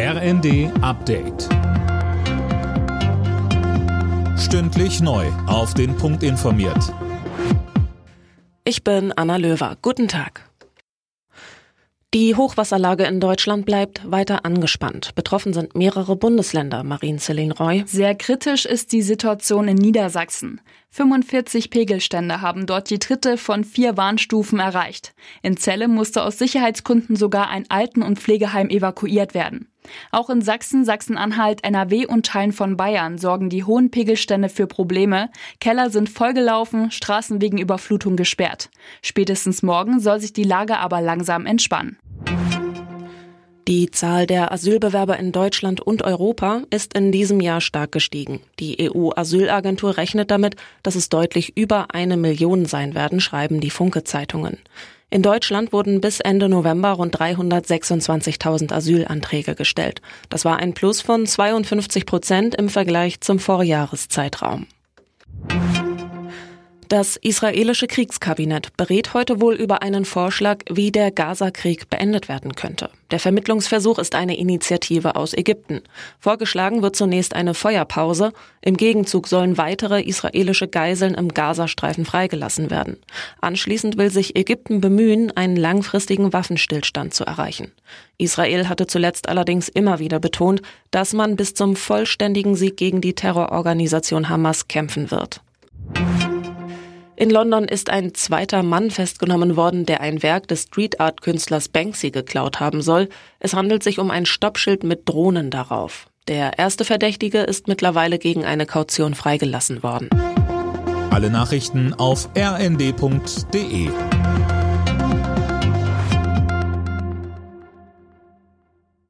RND Update. Stündlich neu. Auf den Punkt informiert. Ich bin Anna Löwer. Guten Tag. Die Hochwasserlage in Deutschland bleibt weiter angespannt. Betroffen sind mehrere Bundesländer, Marien-Celine Roy. Sehr kritisch ist die Situation in Niedersachsen. 45 Pegelstände haben dort die dritte von vier Warnstufen erreicht. In Celle musste aus Sicherheitsgründen sogar ein Alten- und Pflegeheim evakuiert werden. Auch in Sachsen, Sachsen-Anhalt, NRW und Teilen von Bayern sorgen die hohen Pegelstände für Probleme. Keller sind vollgelaufen, Straßen wegen Überflutung gesperrt. Spätestens morgen soll sich die Lage aber langsam entspannen. Die Zahl der Asylbewerber in Deutschland und Europa ist in diesem Jahr stark gestiegen. Die EU-Asylagentur rechnet damit, dass es deutlich über eine Million sein werden, schreiben die Funke-Zeitungen. In Deutschland wurden bis Ende November rund 326.000 Asylanträge gestellt. Das war ein Plus von 52 Prozent im Vergleich zum Vorjahreszeitraum. Das israelische Kriegskabinett berät heute wohl über einen Vorschlag, wie der Gaza-Krieg beendet werden könnte. Der Vermittlungsversuch ist eine Initiative aus Ägypten. Vorgeschlagen wird zunächst eine Feuerpause. Im Gegenzug sollen weitere israelische Geiseln im Gazastreifen freigelassen werden. Anschließend will sich Ägypten bemühen, einen langfristigen Waffenstillstand zu erreichen. Israel hatte zuletzt allerdings immer wieder betont, dass man bis zum vollständigen Sieg gegen die Terrororganisation Hamas kämpfen wird. In London ist ein zweiter Mann festgenommen worden, der ein Werk des Street Art Künstlers Banksy geklaut haben soll. Es handelt sich um ein Stoppschild mit Drohnen darauf. Der erste Verdächtige ist mittlerweile gegen eine Kaution freigelassen worden. Alle Nachrichten auf rnd.de